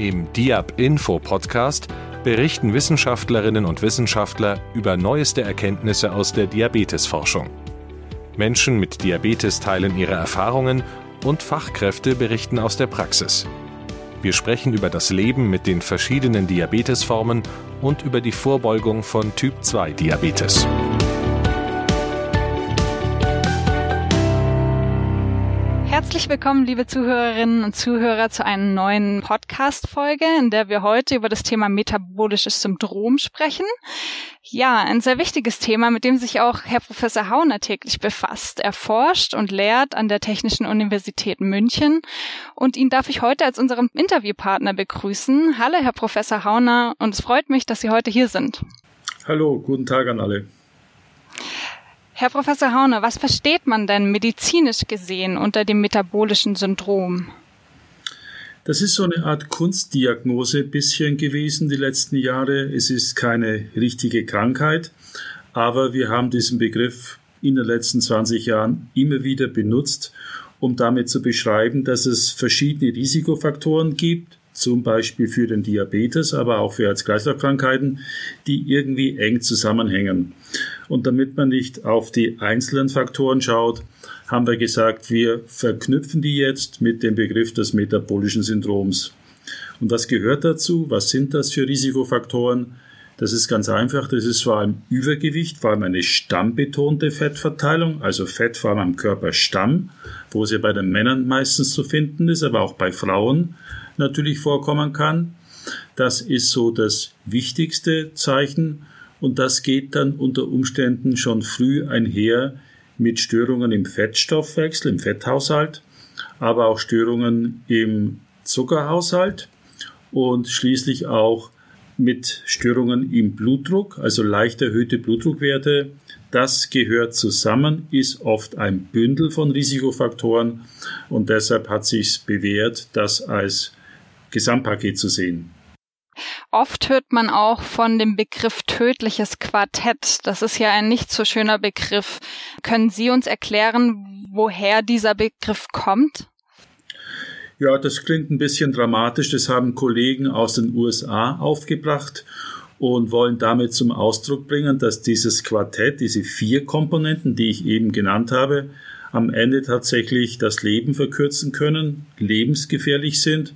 Im DIAB Info Podcast berichten Wissenschaftlerinnen und Wissenschaftler über neueste Erkenntnisse aus der Diabetesforschung. Menschen mit Diabetes teilen ihre Erfahrungen und Fachkräfte berichten aus der Praxis. Wir sprechen über das Leben mit den verschiedenen Diabetesformen und über die Vorbeugung von Typ-2-Diabetes. Herzlich willkommen, liebe Zuhörerinnen und Zuhörer, zu einer neuen Podcast-Folge, in der wir heute über das Thema metabolisches Syndrom sprechen. Ja, ein sehr wichtiges Thema, mit dem sich auch Herr Professor Hauner täglich befasst. Er forscht und lehrt an der Technischen Universität München und ihn darf ich heute als unseren Interviewpartner begrüßen. Hallo, Herr Professor Hauner, und es freut mich, dass Sie heute hier sind. Hallo, guten Tag an alle. Herr Professor Hauner, was versteht man denn medizinisch gesehen unter dem metabolischen Syndrom? Das ist so eine Art Kunstdiagnose bisschen gewesen die letzten Jahre. Es ist keine richtige Krankheit, aber wir haben diesen Begriff in den letzten 20 Jahren immer wieder benutzt, um damit zu beschreiben, dass es verschiedene Risikofaktoren gibt, zum Beispiel für den Diabetes, aber auch für Herz-Kreislauf-Krankheiten, die irgendwie eng zusammenhängen. Und damit man nicht auf die einzelnen Faktoren schaut, haben wir gesagt, wir verknüpfen die jetzt mit dem Begriff des metabolischen Syndroms. Und was gehört dazu? Was sind das für Risikofaktoren? Das ist ganz einfach. Das ist vor allem Übergewicht, vor allem eine stammbetonte Fettverteilung, also Fett vor allem am Körperstamm, wo es ja bei den Männern meistens zu finden ist, aber auch bei Frauen natürlich vorkommen kann. Das ist so das wichtigste Zeichen und das geht dann unter Umständen schon früh einher mit Störungen im Fettstoffwechsel, im Fetthaushalt, aber auch Störungen im Zuckerhaushalt und schließlich auch mit Störungen im Blutdruck, also leicht erhöhte Blutdruckwerte. Das gehört zusammen, ist oft ein Bündel von Risikofaktoren und deshalb hat sich bewährt, das als Gesamtpaket zu sehen. Oft hört man auch von dem Begriff tödliches Quartett. Das ist ja ein nicht so schöner Begriff. Können Sie uns erklären, woher dieser Begriff kommt? Ja, das klingt ein bisschen dramatisch. Das haben Kollegen aus den USA aufgebracht und wollen damit zum Ausdruck bringen, dass dieses Quartett, diese vier Komponenten, die ich eben genannt habe, am Ende tatsächlich das Leben verkürzen können, lebensgefährlich sind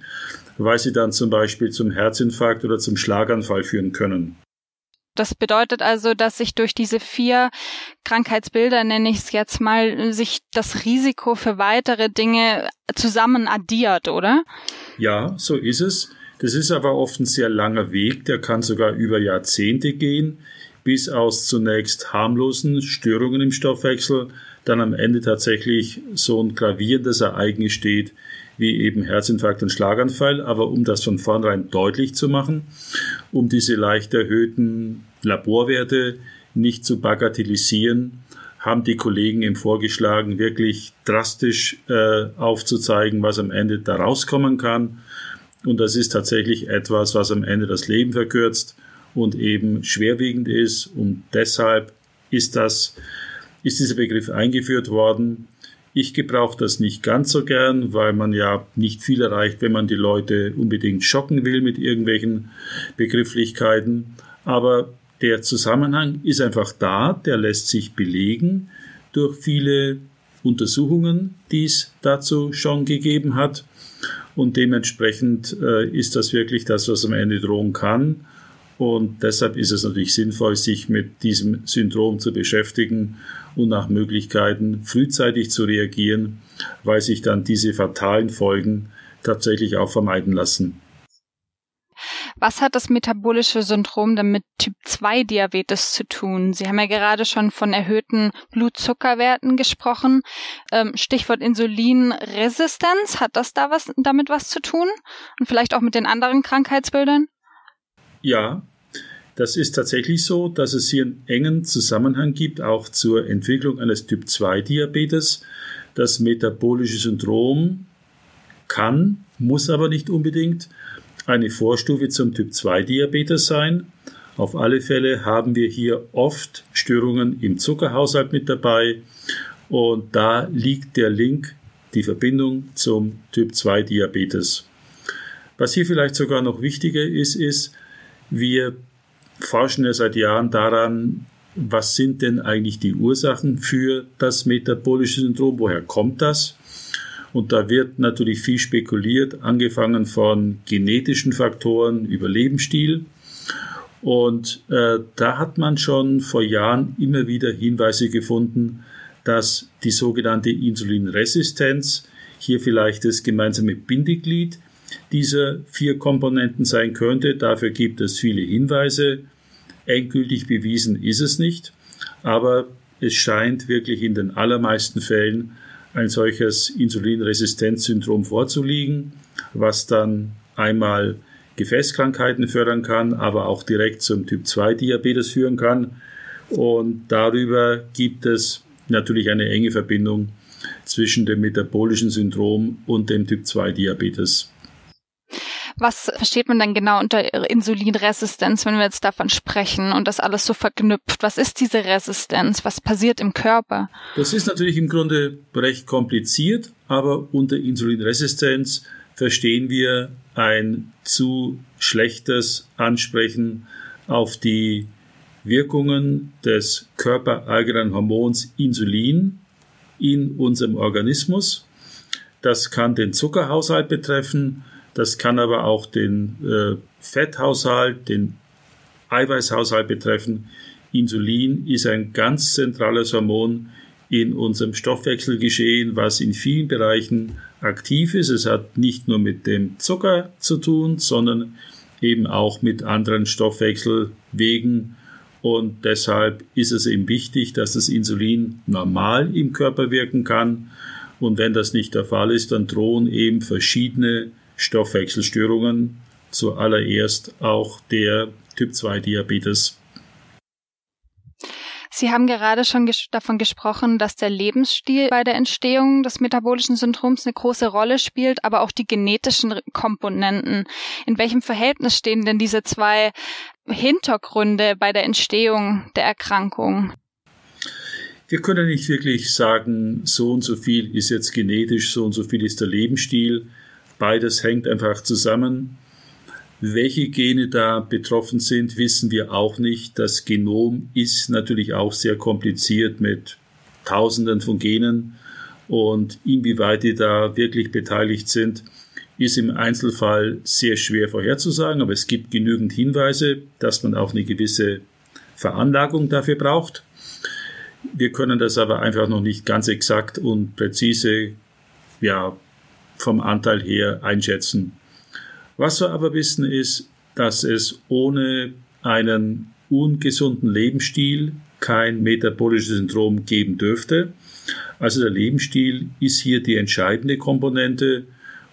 weil sie dann zum Beispiel zum Herzinfarkt oder zum Schlaganfall führen können. Das bedeutet also, dass sich durch diese vier Krankheitsbilder, nenne ich es jetzt mal, sich das Risiko für weitere Dinge zusammen addiert, oder? Ja, so ist es. Das ist aber oft ein sehr langer Weg, der kann sogar über Jahrzehnte gehen, bis aus zunächst harmlosen Störungen im Stoffwechsel dann am Ende tatsächlich so ein gravierendes Ereignis steht, wie eben Herzinfarkt und Schlaganfall. Aber um das von vornherein deutlich zu machen, um diese leicht erhöhten Laborwerte nicht zu bagatellisieren, haben die Kollegen ihm vorgeschlagen, wirklich drastisch äh, aufzuzeigen, was am Ende da rauskommen kann. Und das ist tatsächlich etwas, was am Ende das Leben verkürzt und eben schwerwiegend ist. Und deshalb ist das, ist dieser Begriff eingeführt worden. Ich gebrauche das nicht ganz so gern, weil man ja nicht viel erreicht, wenn man die Leute unbedingt schocken will mit irgendwelchen Begrifflichkeiten. Aber der Zusammenhang ist einfach da, der lässt sich belegen durch viele Untersuchungen, die es dazu schon gegeben hat. Und dementsprechend äh, ist das wirklich das, was am Ende drohen kann. Und deshalb ist es natürlich sinnvoll, sich mit diesem Syndrom zu beschäftigen und nach Möglichkeiten frühzeitig zu reagieren, weil sich dann diese fatalen Folgen tatsächlich auch vermeiden lassen. Was hat das metabolische Syndrom denn mit Typ 2 Diabetes zu tun? Sie haben ja gerade schon von erhöhten Blutzuckerwerten gesprochen. Ähm, Stichwort Insulinresistenz. Hat das da was, damit was zu tun? Und vielleicht auch mit den anderen Krankheitsbildern? Ja, das ist tatsächlich so, dass es hier einen engen Zusammenhang gibt, auch zur Entwicklung eines Typ-2-Diabetes. Das metabolische Syndrom kann, muss aber nicht unbedingt eine Vorstufe zum Typ-2-Diabetes sein. Auf alle Fälle haben wir hier oft Störungen im Zuckerhaushalt mit dabei und da liegt der Link, die Verbindung zum Typ-2-Diabetes. Was hier vielleicht sogar noch wichtiger ist, ist, wir forschen ja seit Jahren daran, was sind denn eigentlich die Ursachen für das metabolische Syndrom, woher kommt das? Und da wird natürlich viel spekuliert, angefangen von genetischen Faktoren über Lebensstil. Und äh, da hat man schon vor Jahren immer wieder Hinweise gefunden, dass die sogenannte Insulinresistenz hier vielleicht das gemeinsame Bindeglied dieser vier Komponenten sein könnte. Dafür gibt es viele Hinweise. Endgültig bewiesen ist es nicht, aber es scheint wirklich in den allermeisten Fällen ein solches Insulinresistenzsyndrom vorzuliegen, was dann einmal Gefäßkrankheiten fördern kann, aber auch direkt zum Typ-2-Diabetes führen kann. Und darüber gibt es natürlich eine enge Verbindung zwischen dem metabolischen Syndrom und dem Typ-2-Diabetes. Was versteht man denn genau unter Insulinresistenz, wenn wir jetzt davon sprechen und das alles so verknüpft? Was ist diese Resistenz? Was passiert im Körper? Das ist natürlich im Grunde recht kompliziert, aber unter Insulinresistenz verstehen wir ein zu schlechtes Ansprechen auf die Wirkungen des körpereigenen Hormons Insulin in unserem Organismus. Das kann den Zuckerhaushalt betreffen, das kann aber auch den äh, Fetthaushalt, den Eiweißhaushalt betreffen. Insulin ist ein ganz zentrales Hormon in unserem Stoffwechselgeschehen, was in vielen Bereichen aktiv ist. Es hat nicht nur mit dem Zucker zu tun, sondern eben auch mit anderen Stoffwechselwegen. Und deshalb ist es eben wichtig, dass das Insulin normal im Körper wirken kann. Und wenn das nicht der Fall ist, dann drohen eben verschiedene Stoffwechselstörungen, zuallererst auch der Typ-2-Diabetes. Sie haben gerade schon ges davon gesprochen, dass der Lebensstil bei der Entstehung des metabolischen Syndroms eine große Rolle spielt, aber auch die genetischen Komponenten. In welchem Verhältnis stehen denn diese zwei Hintergründe bei der Entstehung der Erkrankung? Wir können nicht wirklich sagen, so und so viel ist jetzt genetisch, so und so viel ist der Lebensstil. Beides hängt einfach zusammen. Welche Gene da betroffen sind, wissen wir auch nicht. Das Genom ist natürlich auch sehr kompliziert mit Tausenden von Genen und inwieweit die da wirklich beteiligt sind, ist im Einzelfall sehr schwer vorherzusagen, aber es gibt genügend Hinweise, dass man auch eine gewisse Veranlagung dafür braucht. Wir können das aber einfach noch nicht ganz exakt und präzise ja, vom Anteil her einschätzen. Was wir aber wissen ist, dass es ohne einen ungesunden Lebensstil kein metabolisches Syndrom geben dürfte. Also der Lebensstil ist hier die entscheidende Komponente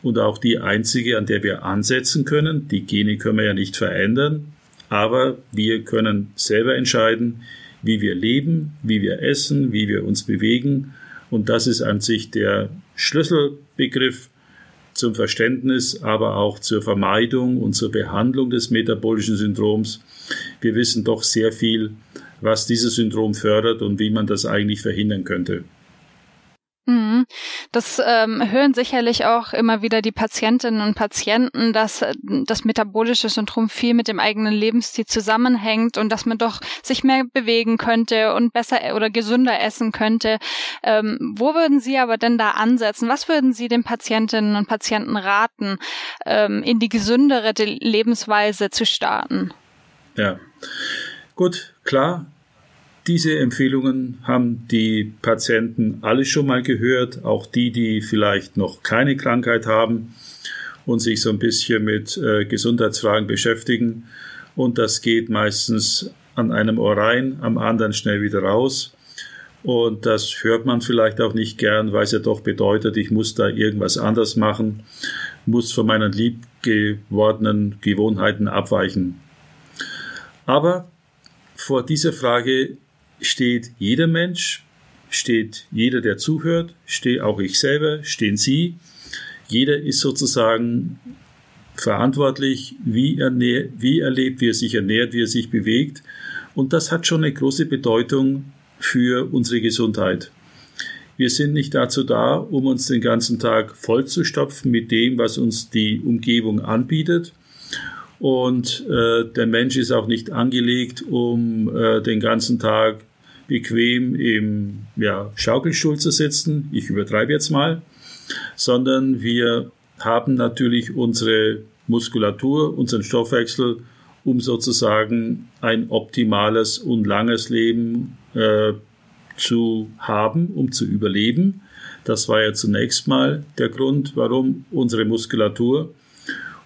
und auch die einzige, an der wir ansetzen können. Die Gene können wir ja nicht verändern, aber wir können selber entscheiden, wie wir leben, wie wir essen, wie wir uns bewegen. Und das ist an sich der Schlüsselbegriff zum Verständnis, aber auch zur Vermeidung und zur Behandlung des metabolischen Syndroms. Wir wissen doch sehr viel, was dieses Syndrom fördert und wie man das eigentlich verhindern könnte. Mhm. Das ähm, hören sicherlich auch immer wieder die Patientinnen und Patienten, dass äh, das metabolische Syndrom viel mit dem eigenen Lebensstil zusammenhängt und dass man doch sich mehr bewegen könnte und besser äh, oder gesünder essen könnte. Ähm, wo würden Sie aber denn da ansetzen? Was würden Sie den Patientinnen und Patienten raten, ähm, in die gesündere Lebensweise zu starten? Ja, gut, klar. Diese Empfehlungen haben die Patienten alle schon mal gehört, auch die, die vielleicht noch keine Krankheit haben und sich so ein bisschen mit äh, Gesundheitsfragen beschäftigen. Und das geht meistens an einem Ohr rein, am anderen schnell wieder raus. Und das hört man vielleicht auch nicht gern, weil es ja doch bedeutet, ich muss da irgendwas anders machen, muss von meinen liebgewordenen Gewohnheiten abweichen. Aber vor dieser Frage steht jeder Mensch, steht jeder, der zuhört, stehe auch ich selber, stehen Sie. Jeder ist sozusagen verantwortlich, wie er, wie er lebt, wie er sich ernährt, wie er sich bewegt. Und das hat schon eine große Bedeutung für unsere Gesundheit. Wir sind nicht dazu da, um uns den ganzen Tag vollzustopfen mit dem, was uns die Umgebung anbietet. Und äh, der Mensch ist auch nicht angelegt, um äh, den ganzen Tag bequem im ja, Schaukelstuhl zu sitzen. Ich übertreibe jetzt mal. Sondern wir haben natürlich unsere Muskulatur, unseren Stoffwechsel, um sozusagen ein optimales und langes Leben äh, zu haben, um zu überleben. Das war ja zunächst mal der Grund, warum unsere Muskulatur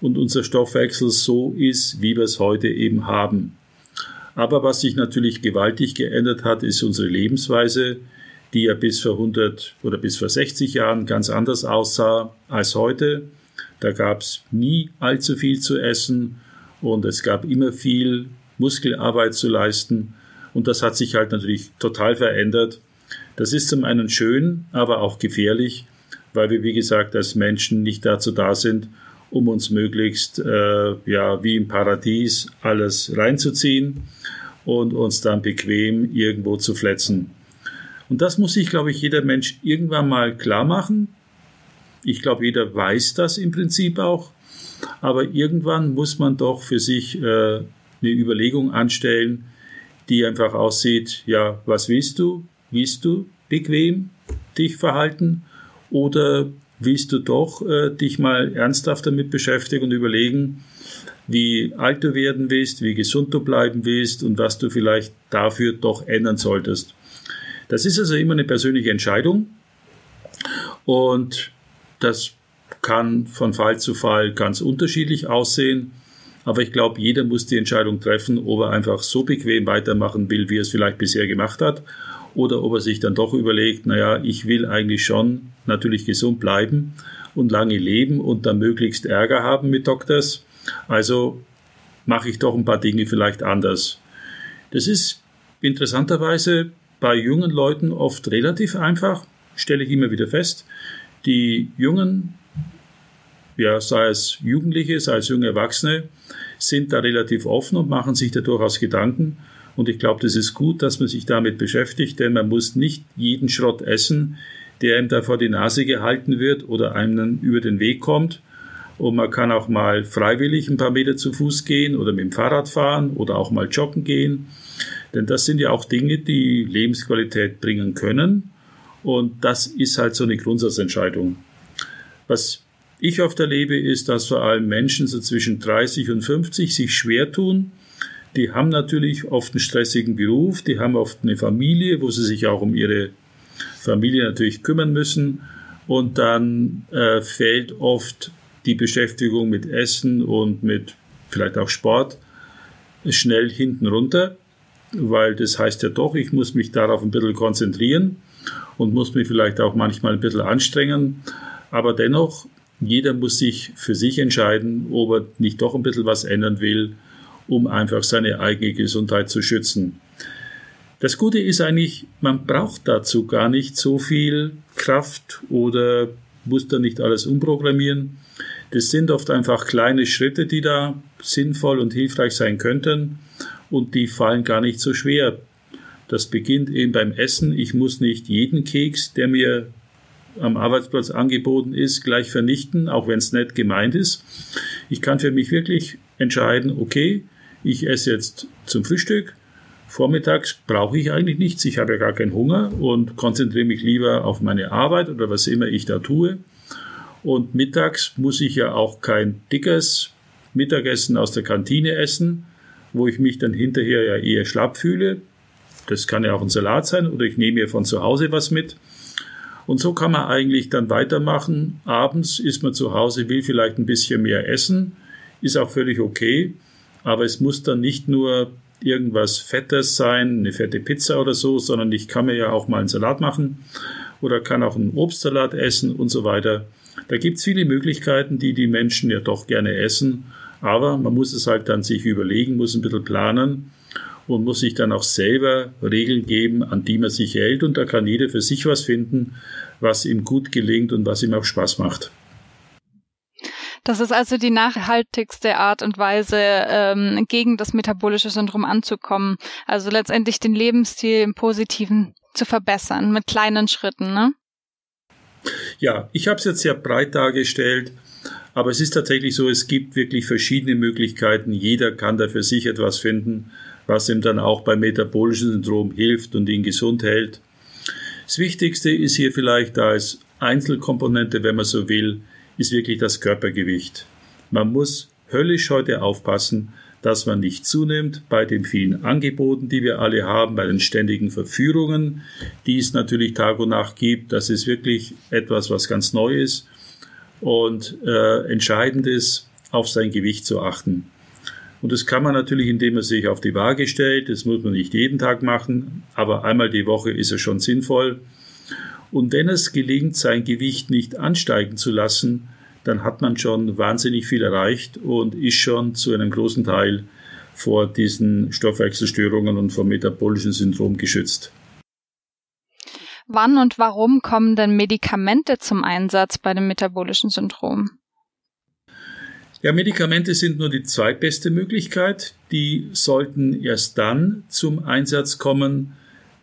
und unser Stoffwechsel so ist, wie wir es heute eben haben. Aber was sich natürlich gewaltig geändert hat, ist unsere Lebensweise, die ja bis vor 100 oder bis vor 60 Jahren ganz anders aussah als heute. Da gab es nie allzu viel zu essen und es gab immer viel Muskelarbeit zu leisten. Und das hat sich halt natürlich total verändert. Das ist zum einen schön, aber auch gefährlich, weil wir, wie gesagt, als Menschen nicht dazu da sind, um uns möglichst, äh, ja, wie im Paradies alles reinzuziehen und uns dann bequem irgendwo zu fletzen. Und das muss sich, glaube ich, jeder Mensch irgendwann mal klar machen. Ich glaube, jeder weiß das im Prinzip auch. Aber irgendwann muss man doch für sich äh, eine Überlegung anstellen, die einfach aussieht, ja, was willst du? Willst du bequem dich verhalten? Oder willst du doch äh, dich mal ernsthaft damit beschäftigen und überlegen, wie alt du werden willst, wie gesund du bleiben willst und was du vielleicht dafür doch ändern solltest. Das ist also immer eine persönliche Entscheidung und das kann von Fall zu Fall ganz unterschiedlich aussehen. Aber ich glaube, jeder muss die Entscheidung treffen, ob er einfach so bequem weitermachen will, wie er es vielleicht bisher gemacht hat, oder ob er sich dann doch überlegt, naja, ich will eigentlich schon natürlich gesund bleiben und lange leben und dann möglichst Ärger haben mit Doktors. Also mache ich doch ein paar Dinge vielleicht anders. Das ist interessanterweise bei jungen Leuten oft relativ einfach, stelle ich immer wieder fest. Die jungen ja, sei es Jugendliche, sei es junge Erwachsene, sind da relativ offen und machen sich da durchaus Gedanken. Und ich glaube, das ist gut, dass man sich damit beschäftigt, denn man muss nicht jeden Schrott essen, der einem da vor die Nase gehalten wird oder einem über den Weg kommt. Und man kann auch mal freiwillig ein paar Meter zu Fuß gehen oder mit dem Fahrrad fahren oder auch mal joggen gehen. Denn das sind ja auch Dinge, die Lebensqualität bringen können. Und das ist halt so eine Grundsatzentscheidung. Was ich oft erlebe, ist, dass vor allem Menschen so zwischen 30 und 50 sich schwer tun. Die haben natürlich oft einen stressigen Beruf, die haben oft eine Familie, wo sie sich auch um ihre Familie natürlich kümmern müssen. Und dann äh, fällt oft die Beschäftigung mit Essen und mit vielleicht auch Sport schnell hinten runter, weil das heißt ja doch, ich muss mich darauf ein bisschen konzentrieren und muss mich vielleicht auch manchmal ein bisschen anstrengen. Aber dennoch jeder muss sich für sich entscheiden, ob er nicht doch ein bisschen was ändern will, um einfach seine eigene Gesundheit zu schützen. Das Gute ist eigentlich, man braucht dazu gar nicht so viel Kraft oder muss da nicht alles umprogrammieren. Das sind oft einfach kleine Schritte, die da sinnvoll und hilfreich sein könnten und die fallen gar nicht so schwer. Das beginnt eben beim Essen. Ich muss nicht jeden Keks, der mir am Arbeitsplatz angeboten ist, gleich vernichten, auch wenn es nett gemeint ist. Ich kann für mich wirklich entscheiden, okay, ich esse jetzt zum Frühstück. Vormittags brauche ich eigentlich nichts, ich habe ja gar keinen Hunger und konzentriere mich lieber auf meine Arbeit oder was immer ich da tue. Und mittags muss ich ja auch kein dickes Mittagessen aus der Kantine essen, wo ich mich dann hinterher ja eher schlapp fühle. Das kann ja auch ein Salat sein oder ich nehme mir von zu Hause was mit. Und so kann man eigentlich dann weitermachen. Abends ist man zu Hause, will vielleicht ein bisschen mehr essen, ist auch völlig okay. Aber es muss dann nicht nur irgendwas Fettes sein, eine fette Pizza oder so, sondern ich kann mir ja auch mal einen Salat machen oder kann auch einen Obstsalat essen und so weiter. Da gibt's viele Möglichkeiten, die die Menschen ja doch gerne essen. Aber man muss es halt dann sich überlegen, muss ein bisschen planen und muss sich dann auch selber Regeln geben, an die man sich hält. Und da kann jeder für sich was finden, was ihm gut gelingt und was ihm auch Spaß macht. Das ist also die nachhaltigste Art und Weise, ähm, gegen das metabolische Syndrom anzukommen. Also letztendlich den Lebensstil im Positiven zu verbessern mit kleinen Schritten, ne? Ja, ich habe es jetzt sehr breit dargestellt, aber es ist tatsächlich so, es gibt wirklich verschiedene Möglichkeiten. Jeder kann da für sich etwas finden, was ihm dann auch beim metabolischen Syndrom hilft und ihn gesund hält. Das Wichtigste ist hier vielleicht als Einzelkomponente, wenn man so will, ist wirklich das Körpergewicht. Man muss höllisch heute aufpassen, dass man nicht zunimmt bei den vielen Angeboten, die wir alle haben, bei den ständigen Verführungen, die es natürlich Tag und Nacht gibt. Das ist wirklich etwas, was ganz neu ist und äh, entscheidend ist, auf sein Gewicht zu achten. Und das kann man natürlich, indem man sich auf die Waage stellt. Das muss man nicht jeden Tag machen, aber einmal die Woche ist es schon sinnvoll. Und wenn es gelingt, sein Gewicht nicht ansteigen zu lassen, dann hat man schon wahnsinnig viel erreicht und ist schon zu einem großen Teil vor diesen Stoffwechselstörungen und vom metabolischen Syndrom geschützt. Wann und warum kommen denn Medikamente zum Einsatz bei dem metabolischen Syndrom? Ja, Medikamente sind nur die zweitbeste Möglichkeit. Die sollten erst dann zum Einsatz kommen,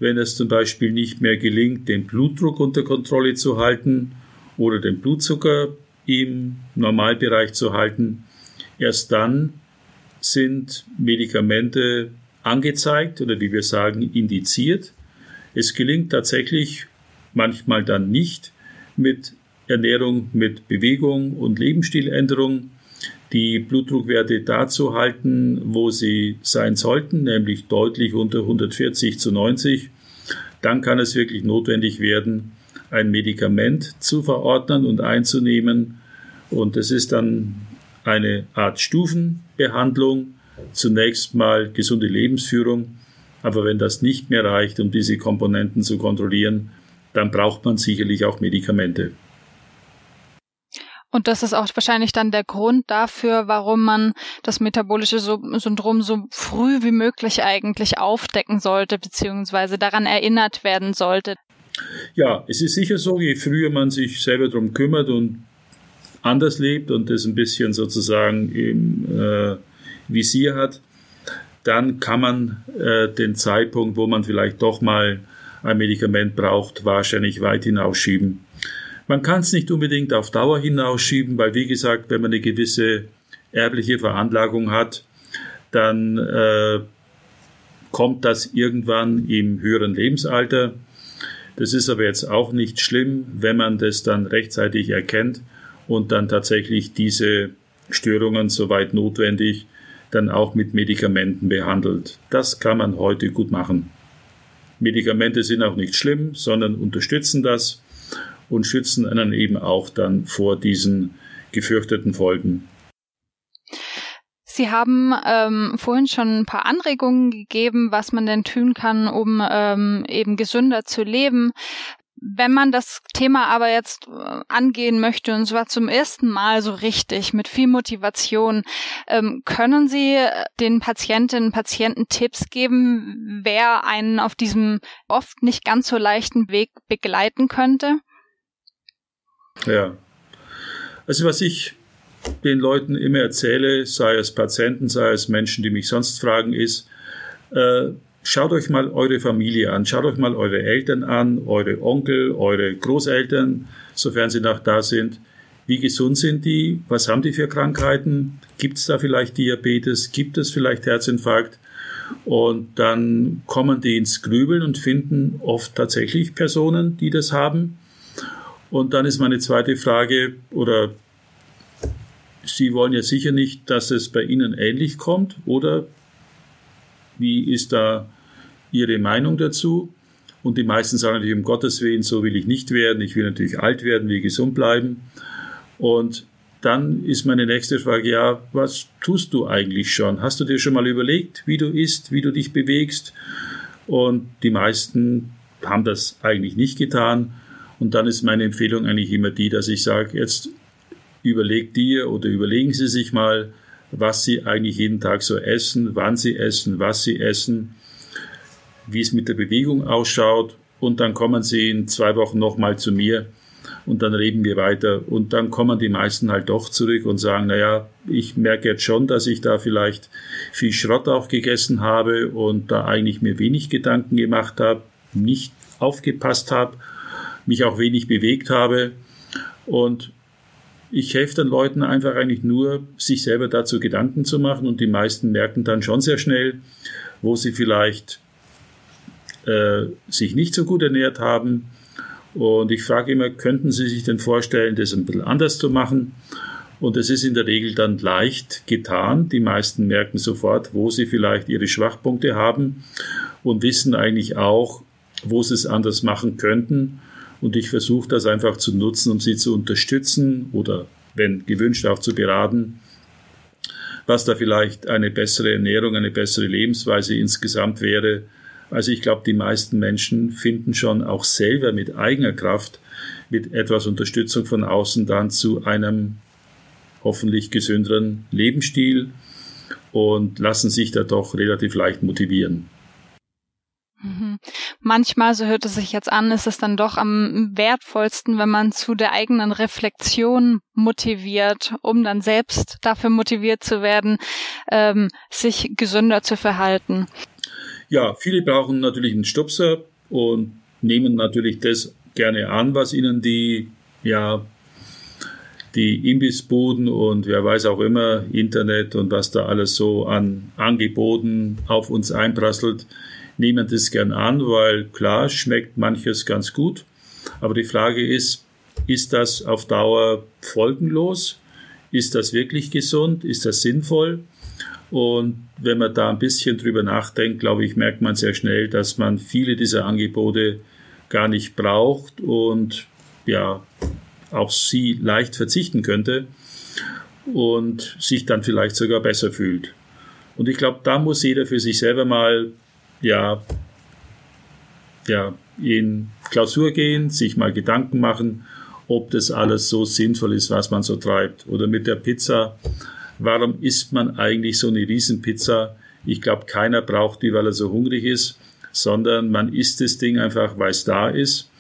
wenn es zum Beispiel nicht mehr gelingt, den Blutdruck unter Kontrolle zu halten oder den Blutzucker im Normalbereich zu halten. Erst dann sind Medikamente angezeigt oder wie wir sagen, indiziert. Es gelingt tatsächlich manchmal dann nicht mit Ernährung, mit Bewegung und Lebensstiländerung die Blutdruckwerte dazu halten, wo sie sein sollten, nämlich deutlich unter 140 zu 90, dann kann es wirklich notwendig werden, ein Medikament zu verordnen und einzunehmen. Und das ist dann eine Art Stufenbehandlung. Zunächst mal gesunde Lebensführung. Aber wenn das nicht mehr reicht, um diese Komponenten zu kontrollieren, dann braucht man sicherlich auch Medikamente. Und das ist auch wahrscheinlich dann der Grund dafür, warum man das metabolische Syndrom so früh wie möglich eigentlich aufdecken sollte, beziehungsweise daran erinnert werden sollte. Ja, es ist sicher so, je früher man sich selber darum kümmert und anders lebt und das ein bisschen sozusagen im äh, Visier hat, dann kann man äh, den Zeitpunkt, wo man vielleicht doch mal ein Medikament braucht, wahrscheinlich weit hinausschieben. Man kann es nicht unbedingt auf Dauer hinausschieben, weil wie gesagt, wenn man eine gewisse erbliche Veranlagung hat, dann äh, kommt das irgendwann im höheren Lebensalter. Das ist aber jetzt auch nicht schlimm, wenn man das dann rechtzeitig erkennt und dann tatsächlich diese Störungen soweit notwendig dann auch mit Medikamenten behandelt. Das kann man heute gut machen. Medikamente sind auch nicht schlimm, sondern unterstützen das und schützen einen eben auch dann vor diesen gefürchteten Folgen. Sie haben ähm, vorhin schon ein paar Anregungen gegeben, was man denn tun kann, um ähm, eben gesünder zu leben. Wenn man das Thema aber jetzt äh, angehen möchte, und zwar zum ersten Mal so richtig, mit viel Motivation, ähm, können Sie äh, den Patientinnen und Patienten Tipps geben, wer einen auf diesem oft nicht ganz so leichten Weg begleiten könnte? Ja. Also was ich den Leuten immer erzähle, sei es Patienten, sei es Menschen, die mich sonst fragen, ist, äh, schaut euch mal eure Familie an, schaut euch mal eure Eltern an, eure Onkel, eure Großeltern, sofern sie noch da sind. Wie gesund sind die? Was haben die für Krankheiten? Gibt es da vielleicht Diabetes? Gibt es vielleicht Herzinfarkt? Und dann kommen die ins Grübeln und finden oft tatsächlich Personen, die das haben. Und dann ist meine zweite Frage, oder Sie wollen ja sicher nicht, dass es bei Ihnen ähnlich kommt, oder wie ist da Ihre Meinung dazu? Und die meisten sagen natürlich, um Gottes Willen, so will ich nicht werden. Ich will natürlich alt werden, will gesund bleiben. Und dann ist meine nächste Frage, ja, was tust du eigentlich schon? Hast du dir schon mal überlegt, wie du isst, wie du dich bewegst? Und die meisten haben das eigentlich nicht getan. Und dann ist meine Empfehlung eigentlich immer die, dass ich sage, jetzt überlegt dir oder überlegen Sie sich mal, was Sie eigentlich jeden Tag so essen, wann Sie essen, was Sie essen, wie es mit der Bewegung ausschaut. Und dann kommen Sie in zwei Wochen nochmal zu mir und dann reden wir weiter. Und dann kommen die meisten halt doch zurück und sagen, naja, ich merke jetzt schon, dass ich da vielleicht viel Schrott auch gegessen habe und da eigentlich mir wenig Gedanken gemacht habe, nicht aufgepasst habe mich auch wenig bewegt habe. Und ich helfe den Leuten einfach eigentlich nur, sich selber dazu Gedanken zu machen und die meisten merken dann schon sehr schnell, wo sie vielleicht äh, sich nicht so gut ernährt haben. Und ich frage immer, könnten Sie sich denn vorstellen, das ein bisschen anders zu machen? Und es ist in der Regel dann leicht getan. Die meisten merken sofort, wo sie vielleicht ihre Schwachpunkte haben und wissen eigentlich auch, wo sie es anders machen könnten. Und ich versuche das einfach zu nutzen, um sie zu unterstützen oder, wenn gewünscht, auch zu beraten, was da vielleicht eine bessere Ernährung, eine bessere Lebensweise insgesamt wäre. Also ich glaube, die meisten Menschen finden schon auch selber mit eigener Kraft, mit etwas Unterstützung von außen dann zu einem hoffentlich gesünderen Lebensstil und lassen sich da doch relativ leicht motivieren. Mhm. Manchmal, so hört es sich jetzt an, ist es dann doch am wertvollsten, wenn man zu der eigenen Reflexion motiviert, um dann selbst dafür motiviert zu werden, ähm, sich gesünder zu verhalten. Ja, viele brauchen natürlich einen Stupser und nehmen natürlich das gerne an, was ihnen die ja, die Imbissbuden und wer weiß auch immer, Internet und was da alles so an Angeboten auf uns einprasselt, nehmen das gern an, weil klar schmeckt manches ganz gut. Aber die Frage ist, ist das auf Dauer folgenlos? Ist das wirklich gesund? Ist das sinnvoll? Und wenn man da ein bisschen drüber nachdenkt, glaube ich, merkt man sehr schnell, dass man viele dieser Angebote gar nicht braucht und ja, auf sie leicht verzichten könnte und sich dann vielleicht sogar besser fühlt. Und ich glaube, da muss jeder für sich selber mal, ja, ja, in Klausur gehen, sich mal Gedanken machen, ob das alles so sinnvoll ist, was man so treibt. Oder mit der Pizza, warum isst man eigentlich so eine Riesenpizza? Ich glaube, keiner braucht die, weil er so hungrig ist, sondern man isst das Ding einfach, weil es da ist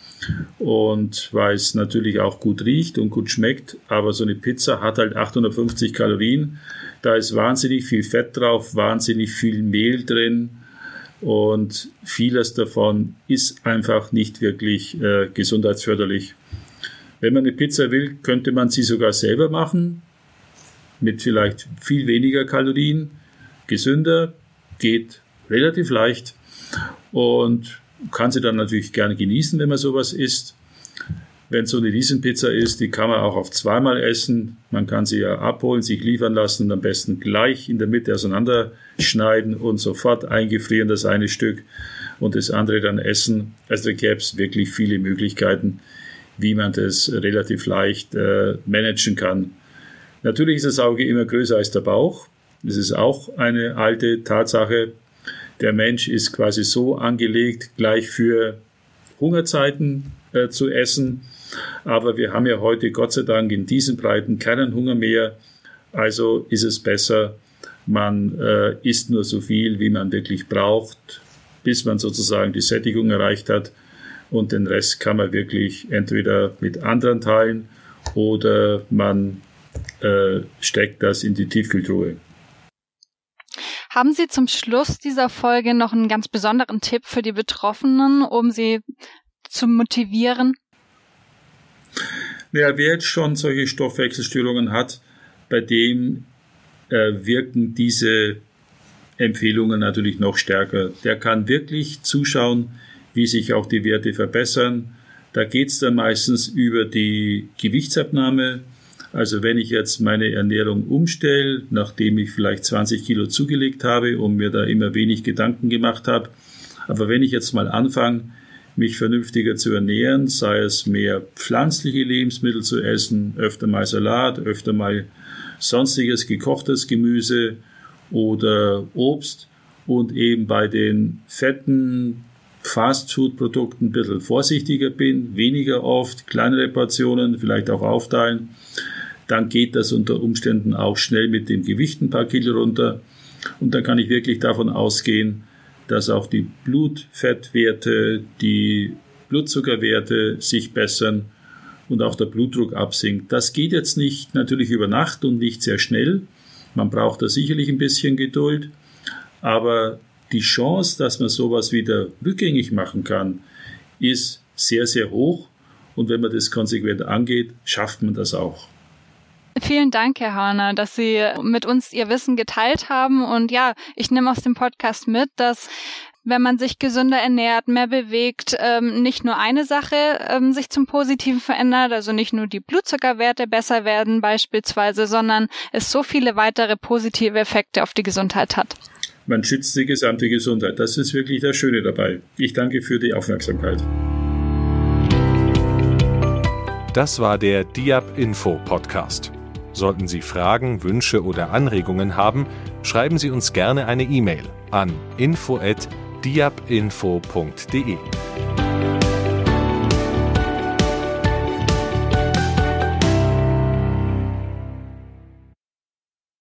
und weil es natürlich auch gut riecht und gut schmeckt. Aber so eine Pizza hat halt 850 Kalorien. Da ist wahnsinnig viel Fett drauf, wahnsinnig viel Mehl drin und vieles davon ist einfach nicht wirklich äh, gesundheitsförderlich. Wenn man eine Pizza will, könnte man sie sogar selber machen, mit vielleicht viel weniger Kalorien, gesünder, geht relativ leicht und kann sie dann natürlich gerne genießen, wenn man sowas isst. Wenn so eine Riesenpizza ist, die kann man auch auf zweimal essen. Man kann sie ja abholen, sich liefern lassen und am besten gleich in der Mitte auseinanderschneiden und sofort eingefrieren, das eine Stück und das andere dann essen. Also da gäbe es wirklich viele Möglichkeiten, wie man das relativ leicht äh, managen kann. Natürlich ist das Auge immer größer als der Bauch. Das ist auch eine alte Tatsache der Mensch ist quasi so angelegt, gleich für Hungerzeiten äh, zu essen. Aber wir haben ja heute Gott sei Dank in diesen Breiten keinen Hunger mehr. Also ist es besser, man äh, isst nur so viel, wie man wirklich braucht, bis man sozusagen die Sättigung erreicht hat. Und den Rest kann man wirklich entweder mit anderen teilen oder man äh, steckt das in die Tiefkühltruhe. Haben Sie zum Schluss dieser Folge noch einen ganz besonderen Tipp für die Betroffenen, um sie zu motivieren? Ja, wer jetzt schon solche Stoffwechselstörungen hat, bei dem äh, wirken diese Empfehlungen natürlich noch stärker. Der kann wirklich zuschauen, wie sich auch die Werte verbessern. Da geht es dann meistens über die Gewichtsabnahme, also wenn ich jetzt meine Ernährung umstelle, nachdem ich vielleicht 20 Kilo zugelegt habe und mir da immer wenig Gedanken gemacht habe, aber wenn ich jetzt mal anfange, mich vernünftiger zu ernähren, sei es mehr pflanzliche Lebensmittel zu essen, öfter mal Salat, öfter mal sonstiges gekochtes Gemüse oder Obst und eben bei den fetten Fastfood-Produkten ein bisschen vorsichtiger bin, weniger oft, kleinere Portionen, vielleicht auch aufteilen, dann geht das unter Umständen auch schnell mit dem Gewicht ein paar Kilo runter. Und dann kann ich wirklich davon ausgehen, dass auch die Blutfettwerte, die Blutzuckerwerte sich bessern und auch der Blutdruck absinkt. Das geht jetzt nicht natürlich über Nacht und nicht sehr schnell. Man braucht da sicherlich ein bisschen Geduld. Aber die Chance, dass man sowas wieder rückgängig machen kann, ist sehr, sehr hoch. Und wenn man das konsequent angeht, schafft man das auch. Vielen Dank, Herr Hörner, dass Sie mit uns Ihr Wissen geteilt haben. Und ja, ich nehme aus dem Podcast mit, dass wenn man sich gesünder ernährt, mehr bewegt, ähm, nicht nur eine Sache ähm, sich zum Positiven verändert, also nicht nur die Blutzuckerwerte besser werden beispielsweise, sondern es so viele weitere positive Effekte auf die Gesundheit hat. Man schützt die gesamte Gesundheit. Das ist wirklich das Schöne dabei. Ich danke für die Aufmerksamkeit. Das war der Diab Info Podcast. Sollten Sie Fragen, Wünsche oder Anregungen haben, schreiben Sie uns gerne eine E-Mail an info@ diabinfo.de.